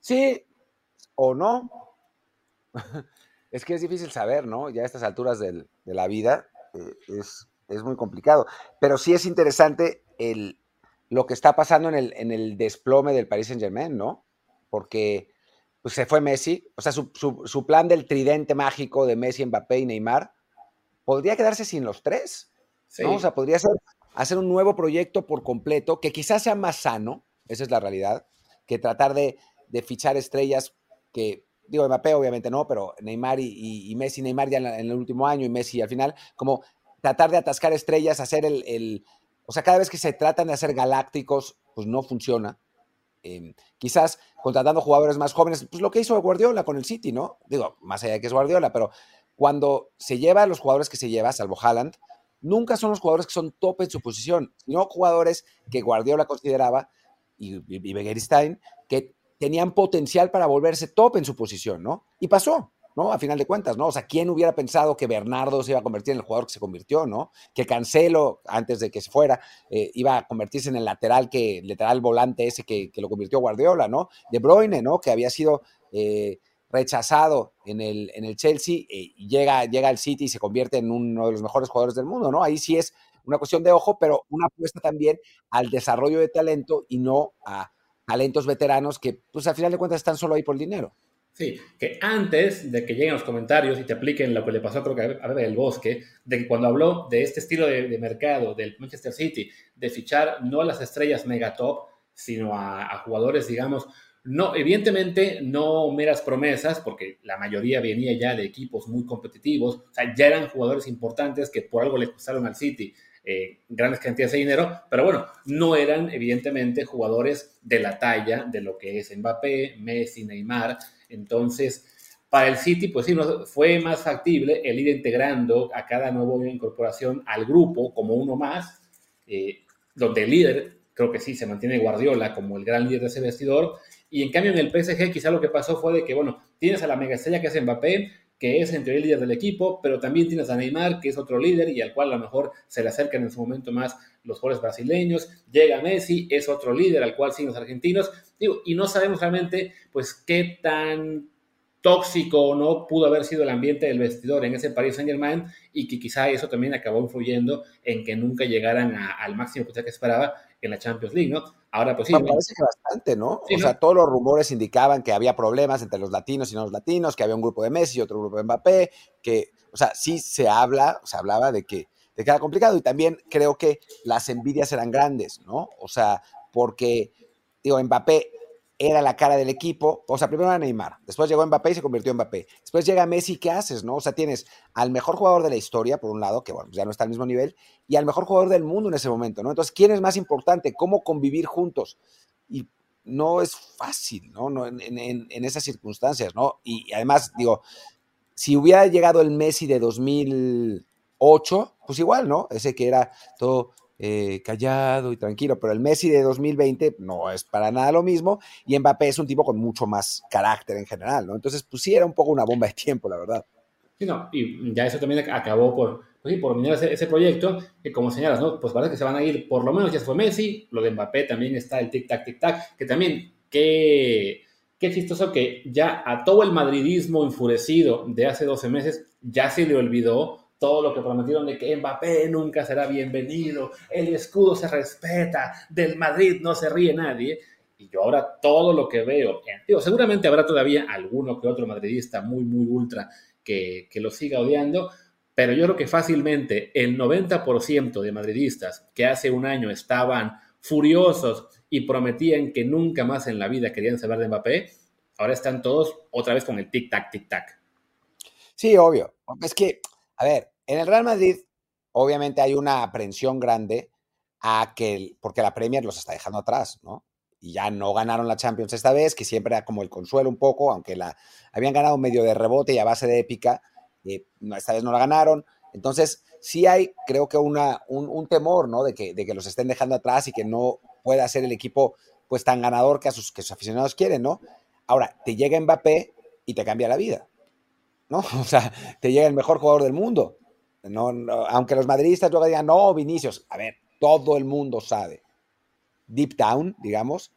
Sí o no. es que es difícil saber, ¿no? Ya a estas alturas de la vida eh, es, es muy complicado. Pero sí es interesante el, lo que está pasando en el, en el desplome del Paris Saint Germain, ¿no? Porque pues se fue Messi. O sea, su, plan del tridente mágico de Messi, Mbappé y Neymar podría quedarse sin los tres. O sea, podría ser hacer un nuevo proyecto por completo que quizás sea más sano, esa es la realidad, que tratar de, fichar estrellas que, digo, Mbappé obviamente no, pero Neymar y, Messi, Neymar ya en, el último año y Messi al final, como tratar de atascar estrellas, hacer el, o sea, cada vez que se tratan de hacer galácticos, pues no funciona. Em, quizás contratando jugadores más jóvenes, pues lo que hizo Guardiola con el City, ¿no? Digo, más allá de que es Guardiola, pero cuando se lleva a los jugadores que se lleva, salvo Haaland, nunca son los jugadores que son top en su posición, sino jugadores que Guardiola consideraba y, y, que tenían potencial para volverse top en su posición, ¿no? Y pasó. ¿no? A final de cuentas, ¿no? O sea, ¿quién hubiera pensado que Bernardo se iba a convertir en el jugador que se convirtió, ¿no? Que Cancelo, antes de que se fuera, eh, iba a convertirse en el lateral que, lateral volante ese que, lo convirtió Guardiola, ¿no? De Bruyne, ¿no? Que había sido eh, rechazado en el, en el Chelsea eh, llega, llega al City y se convierte en uno de los mejores jugadores del mundo, ¿no? Ahí sí es una cuestión de ojo, pero una apuesta también al desarrollo de talento y no a talentos veteranos que, pues, al final de cuentas están solo ahí por el dinero. Sí, que antes de que lleguen los comentarios y te apliquen lo que le pasó creo que a Bebe del Bosque, de que cuando habló de este estilo de, mercado del Manchester City, de fichar no a las estrellas megatop, sino a, jugadores, digamos, no, evidentemente no meras promesas, porque la mayoría venía ya de equipos muy competitivos, o sea, ya eran jugadores importantes que por algo le costaron al City eh, grandes cantidades de dinero, pero bueno, no eran evidentemente jugadores de la talla de lo que es Mbappé, Messi, Neymar, entonces, para el City, pues sí, fue más factible el ir integrando a cada nueva incorporación al grupo como uno más, eh, donde el líder, creo que sí, se mantiene Guardiola como el gran líder de ese vestidor, y en cambio en el PSG quizá lo que pasó fue de que, bueno, tienes a la mega estrella que es Mbappé, que es en teoría el líder del equipo, pero también tienes a Neymar, que es otro líder y al cual a lo mejor se le acercan en su momento más los jugadores brasileños. Llega Messi, es otro líder al cual siguen los argentinos. Digo, y no sabemos realmente, pues, qué tan tóxico o no pudo haber sido el ambiente del vestidor en ese Paris Saint Germain y que quizá eso también acabó influyendo en que nunca llegaran al máximo que esperaba en la Champions League, ¿no? Ahora pues sí. Me parece que bastante, ¿no? o sea, todos los rumores indicaban que había problemas entre los latinos y no los latinos, que había un grupo de Messi y otro grupo de Mbappé, que, o sea, sí se habla, se hablaba de que, de que era complicado y también creo que las envidias eran grandes, ¿no? O sea, porque, digo, Mbappé era la cara del equipo. O sea, primero era Neymar, después llegó Mbappé y se convirtió en Mbappé. Después llega Messi, ¿qué haces, no? O sea, tienes al mejor jugador de la historia, por un lado, que bueno, ya no está al mismo nivel, y al mejor jugador del mundo en ese momento, ¿no? Entonces, ¿quién es más importante? ¿Cómo convivir juntos? Y no es fácil, ¿no? no en, esas circunstancias, ¿no? Y, además, digo, si hubiera llegado el Messi de 2008, pues igual, ¿no? Ese que era todo eh, callado y tranquilo, pero el Messi de 2020 no es para nada lo mismo y Mbappé es un tipo con mucho más carácter en general, ¿no? Entonces, pues sí, era un poco una bomba de tiempo, la verdad. Sí, no, y ya eso también acabó por, pues sí, por mirar ese, proyecto, que como señalas, ¿no? Pues parece que se van a ir, por lo menos ya fue Messi, lo de Mbappé también está el tic-tac, tic-tac, que también, qué, qué chistoso que ya a todo el madridismo enfurecido de hace 12 meses ya se le olvidó todo lo que prometieron de que Mbappé nunca será bienvenido, el escudo se respeta, del Madrid no se ríe nadie. Y yo ahora todo lo que veo, digo, seguramente habrá todavía alguno que otro madridista muy, muy ultra que, que lo siga odiando, pero yo creo que fácilmente el 90% de madridistas que hace un año estaban furiosos y prometían que nunca más en la vida querían saber de Mbappé, ahora están todos otra vez con el tic-tac, tic-tac. Sí, obvio. Es que, a ver, en el Real Madrid, obviamente hay una aprensión grande a que, porque la Premier los está dejando atrás, ¿no? Y ya no ganaron la Champions esta vez, que siempre era como el consuelo un poco, aunque la habían ganado medio de rebote y a base de épica, eh, esta vez no la ganaron. Entonces, sí hay, creo que una, un, temor, ¿no? De que, de que los estén dejando atrás y que no pueda ser el equipo pues tan ganador que, a sus, que sus aficionados quieren, ¿no? Ahora, te llega Mbappé y te cambia la vida, ¿no? O sea, te llega el mejor jugador del mundo no, aunque los madridistas luego digan, no, Vinicius, a ver, todo el mundo sabe, deep down, digamos,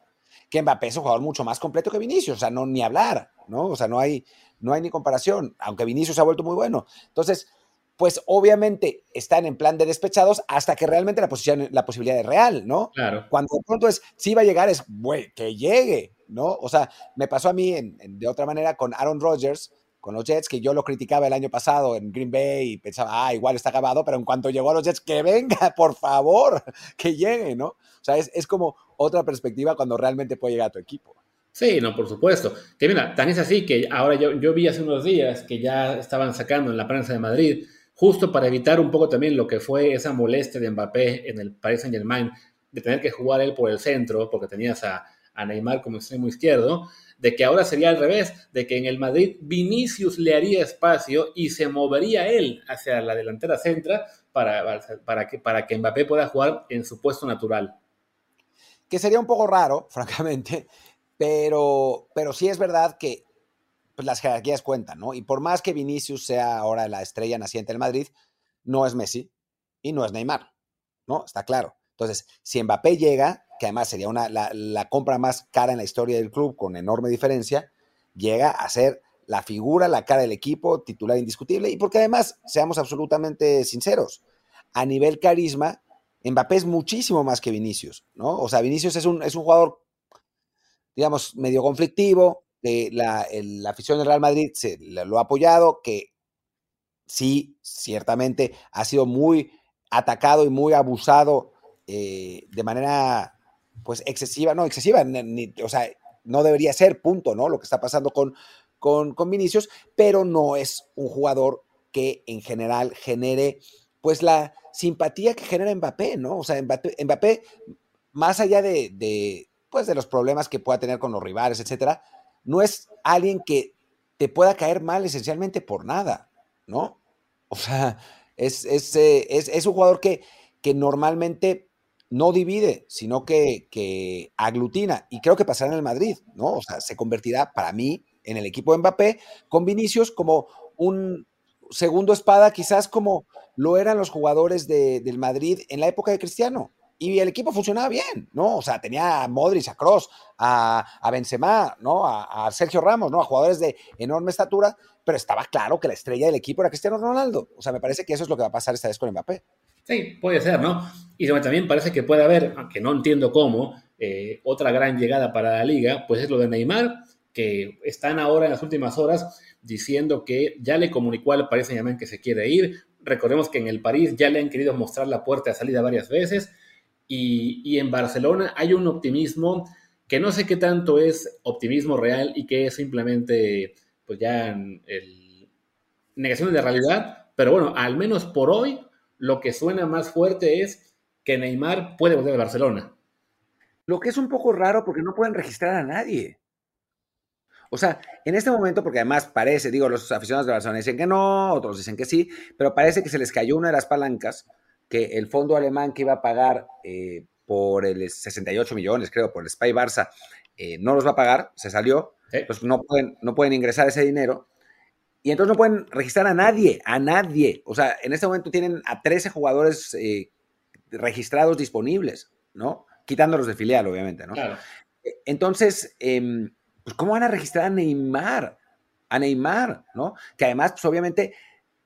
que Mbappé es un jugador mucho más completo que Vinicius, o sea, no ni hablar, ¿no? O sea, no hay, no hay ni comparación, aunque Vinicius se ha vuelto muy bueno. Entonces, pues obviamente están en plan de despechados hasta que realmente la, posición, la posibilidad es real, ¿no? Claro. Cuando de pronto es, si va a llegar, es, güey, que llegue, ¿no? O sea, me pasó a mí de otra manera con Aaron Rodgers, con los Jets, que yo lo criticaba el año pasado en Green Bay y pensaba, ah, igual está acabado, pero en cuanto llegó a los Jets, que venga, por favor, que llegue, ¿no? O sea, es, es como otra perspectiva cuando realmente puede llegar a tu equipo. Sí, no, por supuesto. Que mira, tan es así que ahora yo, yo vi hace unos días que ya estaban sacando en la prensa de Madrid justo para evitar un poco también lo que fue esa molestia de Mbappé en el Paris Saint Germain, de tener que jugar él por el centro, porque tenías a, Neymar como extremo izquierdo, de que ahora sería al revés, de que en el Madrid Vinicius le haría espacio y se movería él hacia la delantera centra para, para, que, para que Mbappé pueda jugar en su puesto natural. Que sería un poco raro, francamente, pero, pero sí es verdad que pues las jerarquías cuentan, ¿no? Y por más que Vinicius sea ahora la estrella naciente del Madrid, no es Messi y no es Neymar, ¿no? Está claro. Entonces, si Mbappé llega, que además sería una, la, compra más cara en la historia del club con enorme diferencia, llega a ser la figura, la cara del equipo, titular indiscutible, y porque además, seamos absolutamente sinceros, a nivel carisma, Mbappé es muchísimo más que Vinicius, ¿no? O sea, Vinicius es un, es un jugador, digamos, medio conflictivo, la, afición del Real Madrid se lo ha apoyado, que sí, ciertamente ha sido muy atacado y muy abusado eh, de manera pues excesiva, no excesiva, o sea, no debería ser, punto, ¿no? Lo que está pasando con, con, con, Vinicius, pero no es un jugador que en general genere pues la simpatía que genera Mbappé, ¿no? O sea, Mbappé, más allá de, de, pues, de los problemas que pueda tener con los rivales, etcétera, no es alguien que te pueda caer mal esencialmente por nada, ¿no? O sea, es, eh, un jugador que, que, normalmente no divide, sino que, que, aglutina. Y creo que pasará en el Madrid, ¿no? O sea, se convertirá para mí en el equipo de Mbappé con Vinicius como un segundo espada, quizás como lo eran los jugadores del Madrid en la época de Cristiano y el equipo funcionaba bien, ¿no? O sea, tenía a Modric, a Cross, a, a Benzema, ¿no? A, Sergio Ramos, ¿no? A jugadores de enorme estatura, pero estaba claro que la estrella del equipo era Cristiano Ronaldo. O sea, me parece que eso es lo que va a pasar esta vez con Mbappé. Sí, puede ser, ¿no? Y también parece que puede haber, aunque no entiendo cómo, eh, otra gran llegada para la liga, pues es lo de Neymar, que están ahora en las últimas horas diciendo que ya le comunicó al Paris Saint-Germain que se quiere ir. Recordemos que en el París ya le han querido mostrar la puerta de salida varias veces y, en Barcelona hay un optimismo que no sé qué tanto es optimismo real y que es simplemente, pues ya, negaciones de realidad, pero bueno, al menos por hoy, lo que suena más fuerte es que Neymar puede volver a Barcelona. Lo que es un poco raro porque no pueden registrar a nadie. O sea, en este momento, porque además parece, digo, los aficionados de Barcelona dicen que no, otros dicen que sí, pero parece que se les cayó una de las palancas que el fondo alemán que iba a pagar eh, por el 68 millones, creo, por el Spy Barça, eh, no los va a pagar, se salió, pues no pueden, no pueden ingresar ese dinero. Y entonces no pueden registrar a nadie, a nadie. O sea, en este momento tienen a 13 jugadores eh, registrados disponibles, ¿no? Quitándolos de filial, obviamente, ¿no? Claro. Entonces, em, pues ¿cómo van a registrar a Neymar? A Neymar, ¿no? Que además, pues obviamente,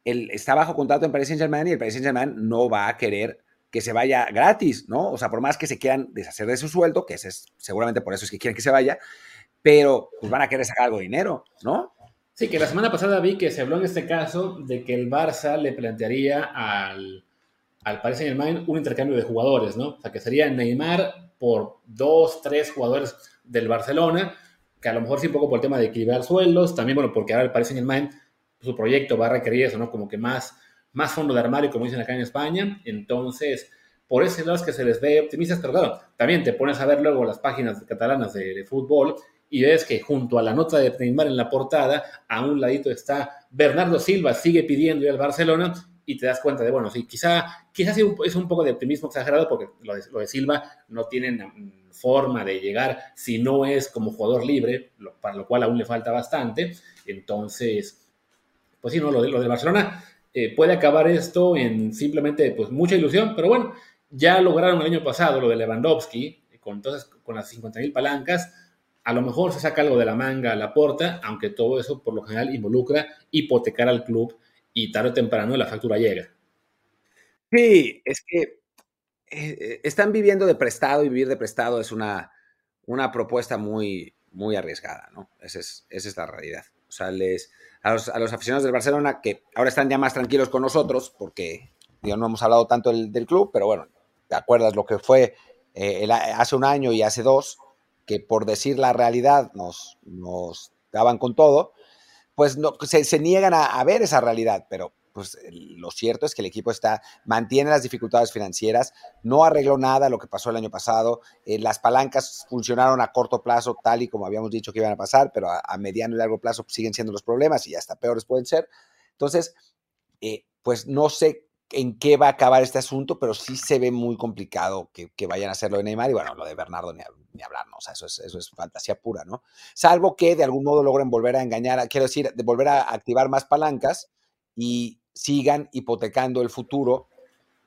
él está bajo contrato en Paris Saint Germain y el Paris Saint Germain no va a querer que se vaya gratis, ¿no? O sea, por más que se quieran deshacer de su sueldo, que es seguramente por eso es que quieren que se vaya, pero pues van a querer sacar algo de dinero, ¿no? Sí, que la semana pasada vi que se habló en este caso de que el Barça le plantearía al, al Paris Saint Germain un intercambio de jugadores, ¿no? O sea, que sería Neymar por dos, tres jugadores del Barcelona, que a lo mejor sí un poco por el tema de equilibrar sueldos, también, bueno, porque ahora el Paris Saint Germain su proyecto va a requerir eso, ¿no? Como que más, más fondo de armario, como dicen acá en España. Entonces, por ese lado es que se les ve optimistas, pero claro, también te pones a ver luego las páginas catalanas de, fútbol y ves que junto a la nota de Neymar en la portada, a un ladito está Bernardo Silva, sigue pidiendo ir al Barcelona y te das cuenta de, bueno, sí, quizá, quizá es un poco de optimismo exagerado porque lo de, lo de Silva no tiene forma de llegar si no es como jugador libre, para lo cual aún le falta bastante. Entonces, pues sí, no, lo de, lo de Barcelona eh, puede acabar esto en simplemente pues mucha ilusión, pero bueno, ya lograron el año pasado lo de Lewandowski, con, entonces, con las 50.000 palancas, a lo mejor se saca algo de la manga la porta, aunque todo eso por lo general involucra hipotecar al club y tarde o temprano la factura llega. Sí, es que eh, eh, están viviendo de prestado y vivir de prestado es una, una propuesta muy, muy arriesgada, ¿no? Esa es, esa es la realidad. O sea, les, a, los, a, los, aficionados del Barcelona que ahora están ya más tranquilos con nosotros porque digo, no hemos hablado tanto del, club, pero bueno, ¿te acuerdas lo que fue eh, hace un año y hace dos? Que por decir la realidad nos, nos daban con todo, pues no, se, se niegan a, a ver esa realidad, pero pues lo cierto es que el equipo está, mantiene las dificultades financieras, no arregló nada lo que pasó el año pasado, eh, las palancas funcionaron a corto plazo tal y como habíamos dicho que iban a pasar, pero a, a mediano y largo plazo siguen siendo los problemas y hasta peores pueden ser. Entonces, eh, pues no sé en qué va a acabar este asunto, pero sí se ve muy complicado que, vayan a hacerlo de Neymar y bueno, lo de Bernardo ni, ni hablar, ¿no? O sea, eso es, eso es fantasía pura, ¿no? Salvo que de algún modo logren volver a engañar, quiero decir, de volver a activar más palancas y sigan hipotecando el futuro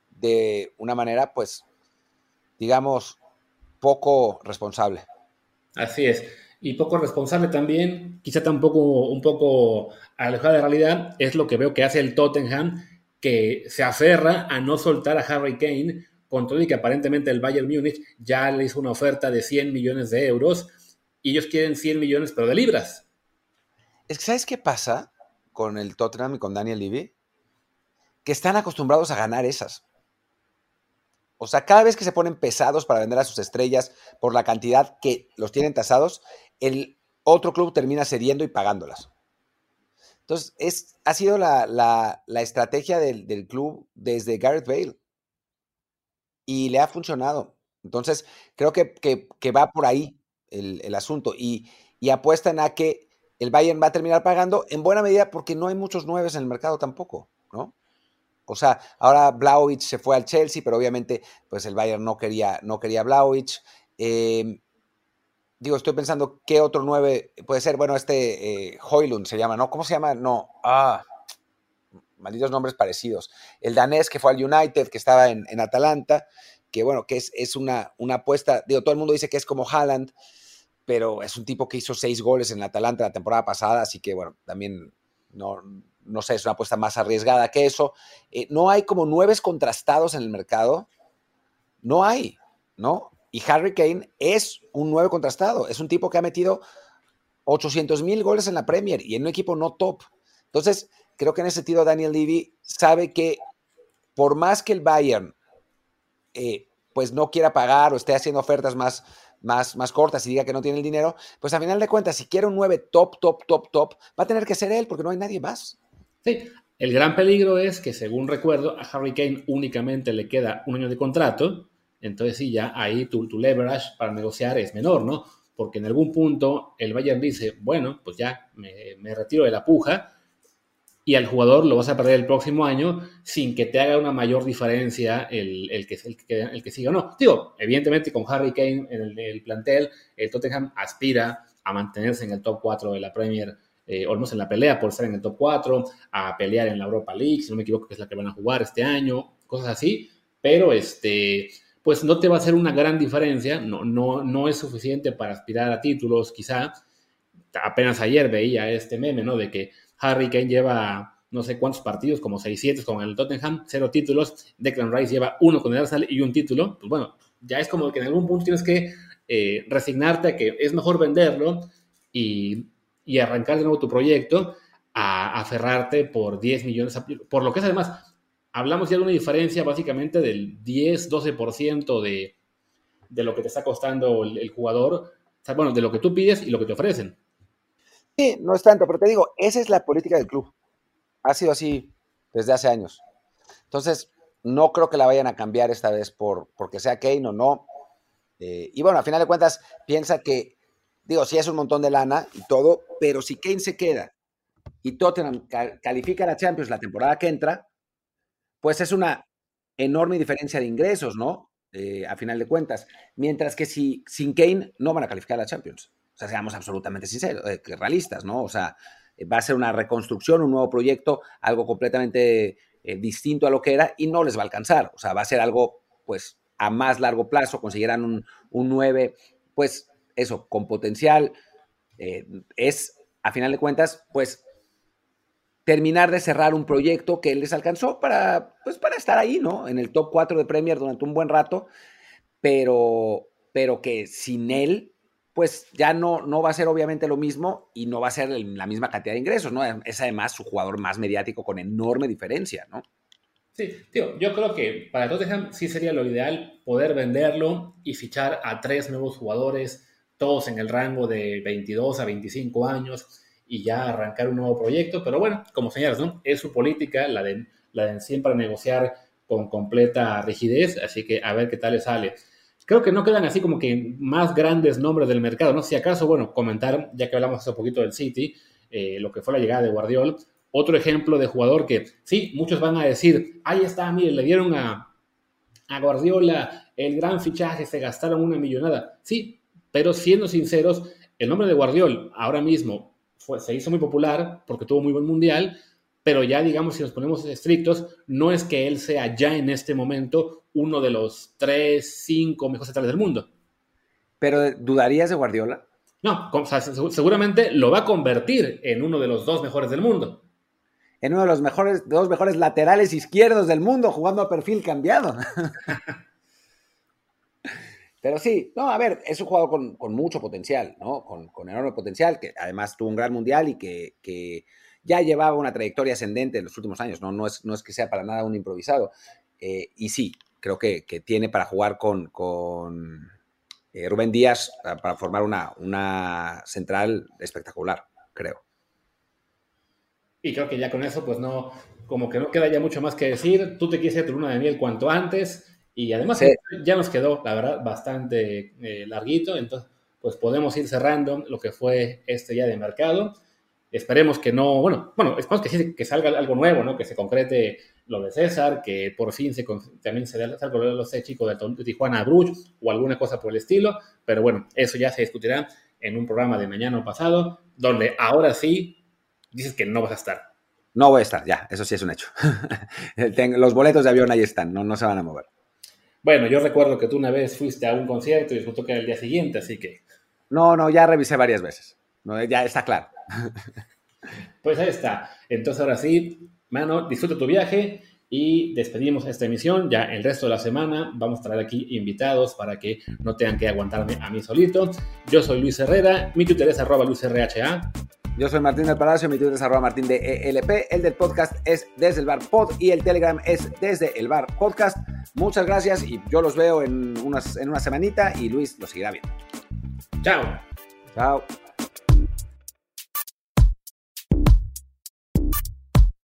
de una manera, pues, digamos, poco responsable. Así es. Y poco responsable también, quizá tampoco un poco alejada de realidad, es lo que veo que hace el Tottenham, que se aferra a no soltar a Harry Kane, con todo y que aparentemente el Bayern Múnich ya le hizo una oferta de 100 millones de euros, y ellos quieren 100 millones, pero de libras. Es que, ¿sabes qué pasa con el Tottenham y con Daniel Levy? que están acostumbrados a ganar esas. O sea, cada vez que se ponen pesados para vender a sus estrellas por la cantidad que los tienen tasados, el otro club termina cediendo y pagándolas. Entonces, es, ha sido la, la, la estrategia del, del, club desde Gareth Bale. Y le ha funcionado. Entonces, creo que, que, va por ahí el, el asunto. Y, y, apuestan a que el Bayern va a terminar pagando en buena medida porque no hay muchos nueves en el mercado tampoco, ¿no? O sea, ahora Blaovic se fue al Chelsea, pero obviamente pues el Bayern no quería, no quería Blaovic. Digo, estoy pensando qué otro 9 puede ser. Bueno, este eh, Hoylund se llama, ¿no? ¿Cómo se llama? No. Ah, malditos nombres parecidos. El danés que fue al United, que estaba en, en Atalanta, que bueno, que es, es una, una, apuesta. Digo, todo el mundo dice que es como Haaland, pero es un tipo que hizo seis goles en Atalanta la temporada pasada, así que bueno, también no no sé, es una apuesta más arriesgada que eso. Eh, no hay como nueve contrastados en el mercado. No hay, ¿no? Y Harry Kane es un nueve contrastado. Es un tipo que ha metido 800 mil goles en la Premier y en un equipo no top. Entonces, creo que en ese sentido Daniel Levy sabe que por más que el Bayern eh, pues no quiera pagar o esté haciendo ofertas más, más, más cortas y diga que no tiene el dinero, pues a final de cuentas, si quiere un 9 top, top, top, top, va a tener que ser él porque no hay nadie más. Sí, el gran peligro es que, según recuerdo, a Harry Kane únicamente le queda un año de contrato, entonces sí, ya ahí tu, tu leverage para negociar es menor, ¿no? Porque en algún punto el Bayern dice, bueno, pues ya me, me retiro de la puja y al jugador lo vas a perder el próximo año sin que te haga una mayor diferencia el, el, que, el, que, el que siga o no. Digo, evidentemente con Harry Kane en el, el, plantel, el Tottenham aspira a mantenerse en el top 4 de la Premier eh, o en la pelea por estar en el top 4, a pelear en la Europa League, si no me equivoco, que es la que van a jugar este año, cosas así, pero este, pues no te va a hacer una gran diferencia, no, no, no es suficiente para aspirar a títulos, quizá. Apenas ayer veía este meme, ¿no? De que Harry Kane lleva no sé cuántos partidos, como 6-7 con el Tottenham, cero títulos. Declan Rice lleva uno con el Arsenal y un título. Pues bueno, ya es como que en algún punto tienes que eh, resignarte a que es mejor venderlo y y arrancar de nuevo tu proyecto a aferrarte por 10 millones, por lo que es además, hablamos de una diferencia básicamente del 10-12% de, de lo que te está costando el, el jugador, o sea, bueno, de lo que tú pides y lo que te ofrecen. Sí, no es tanto, pero te digo, esa es la política del club. Ha sido así desde hace años. Entonces, no creo que la vayan a cambiar esta vez por porque sea Kane o no. Eh, y bueno, a final de cuentas, piensa que Digo, sí es un montón de lana y todo, pero si Kane se queda y Tottenham califica a la Champions la temporada que entra, pues es una enorme diferencia de ingresos, ¿no? Eh, a final de cuentas. Mientras que si sin Kane no van a calificar a la Champions. O sea, seamos absolutamente sinceros, eh, realistas, ¿no? O sea, eh, va a ser una reconstrucción, un nuevo proyecto, algo completamente distinto a lo que era y no les va a alcanzar. O sea, va a ser algo, pues, a más largo plazo, conseguirán un, un 9, pues eso, con potencial, es, a final de cuentas, pues, terminar de cerrar un proyecto que les alcanzó para, pues, para estar ahí, ¿no? En el top 4 de Premier durante un buen rato, pero, pero que sin él pues ya no, no va a ser obviamente lo mismo y no va a ser la misma cantidad de ingresos, ¿no? Es además su jugador más mediático con enorme diferencia, ¿no? Sí, tío, yo creo que para Tottenham sí sería lo ideal poder venderlo y fichar a tres nuevos jugadores, todos en el rango de 22 a 25 años y ya arrancar un nuevo proyecto. Pero bueno, como señalas, ¿no? Es su política, la de, la de siempre negociar con completa rigidez, así que a ver qué tal le sale. Creo que no quedan así como que más grandes nombres del mercado, ¿no? Si acaso, bueno, comentar, ya que hablamos hace poquito del City, eh, lo que fue la llegada de Guardiola, otro ejemplo de jugador que, sí, muchos van a decir, ahí está, mire, le dieron a, a Guardiola el gran fichaje, se gastaron una millonada. Sí, pero siendo sinceros, el nombre de Guardiola ahora mismo fue, se hizo muy popular porque tuvo muy buen mundial, pero ya digamos, si nos ponemos estrictos, no es que él sea ya en este momento uno de los tres, cinco mejores centrales del mundo. ¿Pero dudarías de Guardiola? No, seguramente lo va a convertir en uno de los dos mejores del mundo en uno de los mejores, dos mejores laterales izquierdos del mundo, jugando a perfil cambiado. Pero sí, no, a ver, es un jugador con, mucho potencial, ¿no? Con, enorme potencial, que además tuvo un gran mundial y que, ya llevaba una trayectoria ascendente en los últimos años, ¿no? No es, no es que sea para nada un improvisado. Eh, y sí, creo que, tiene para jugar con, con eh, Rubén Díaz para formar una, una central espectacular, creo. Y creo que ya con eso, pues no, como que no queda ya mucho más que decir. Tú te quieres ir tu luna de miel cuanto antes. Y además ya nos quedó, la verdad, bastante eh, larguito. Entonces, pues podemos ir cerrando lo que fue este día de mercado. Esperemos que no, bueno, bueno, esperemos que, que salga algo nuevo, ¿no? Que se concrete lo de César, que por fin se, también se dé algo de los chicos de, Tijuana Bruch o alguna cosa por el estilo. Pero bueno, eso ya se discutirá en un programa de mañana o pasado, donde ahora sí dices que no vas a estar. No voy a estar, ya, eso sí es un hecho. Los boletos de avión ahí están, no, no se van a mover. Bueno, yo recuerdo que tú una vez fuiste a un concierto y disfrutó que era el día siguiente, así que... No, no, ya revisé varias veces. No, ya está claro. Pues ahí está. Entonces ahora sí, mano, disfruta tu viaje y despedimos esta emisión. Ya el resto de la semana vamos a traer aquí invitados para que no tengan que aguantarme a mí solito. Yo soy Luis Herrera, mi Twitter es arroba luisrha. Yo soy Martín del Palacio, mi Twitter es arroba martín de ELP, el del podcast es desde el bar pod y el Telegram es desde el bar podcast. Muchas gracias y yo los veo en, unas, en una semanita y Luis los seguirá viendo. Chao. Chao.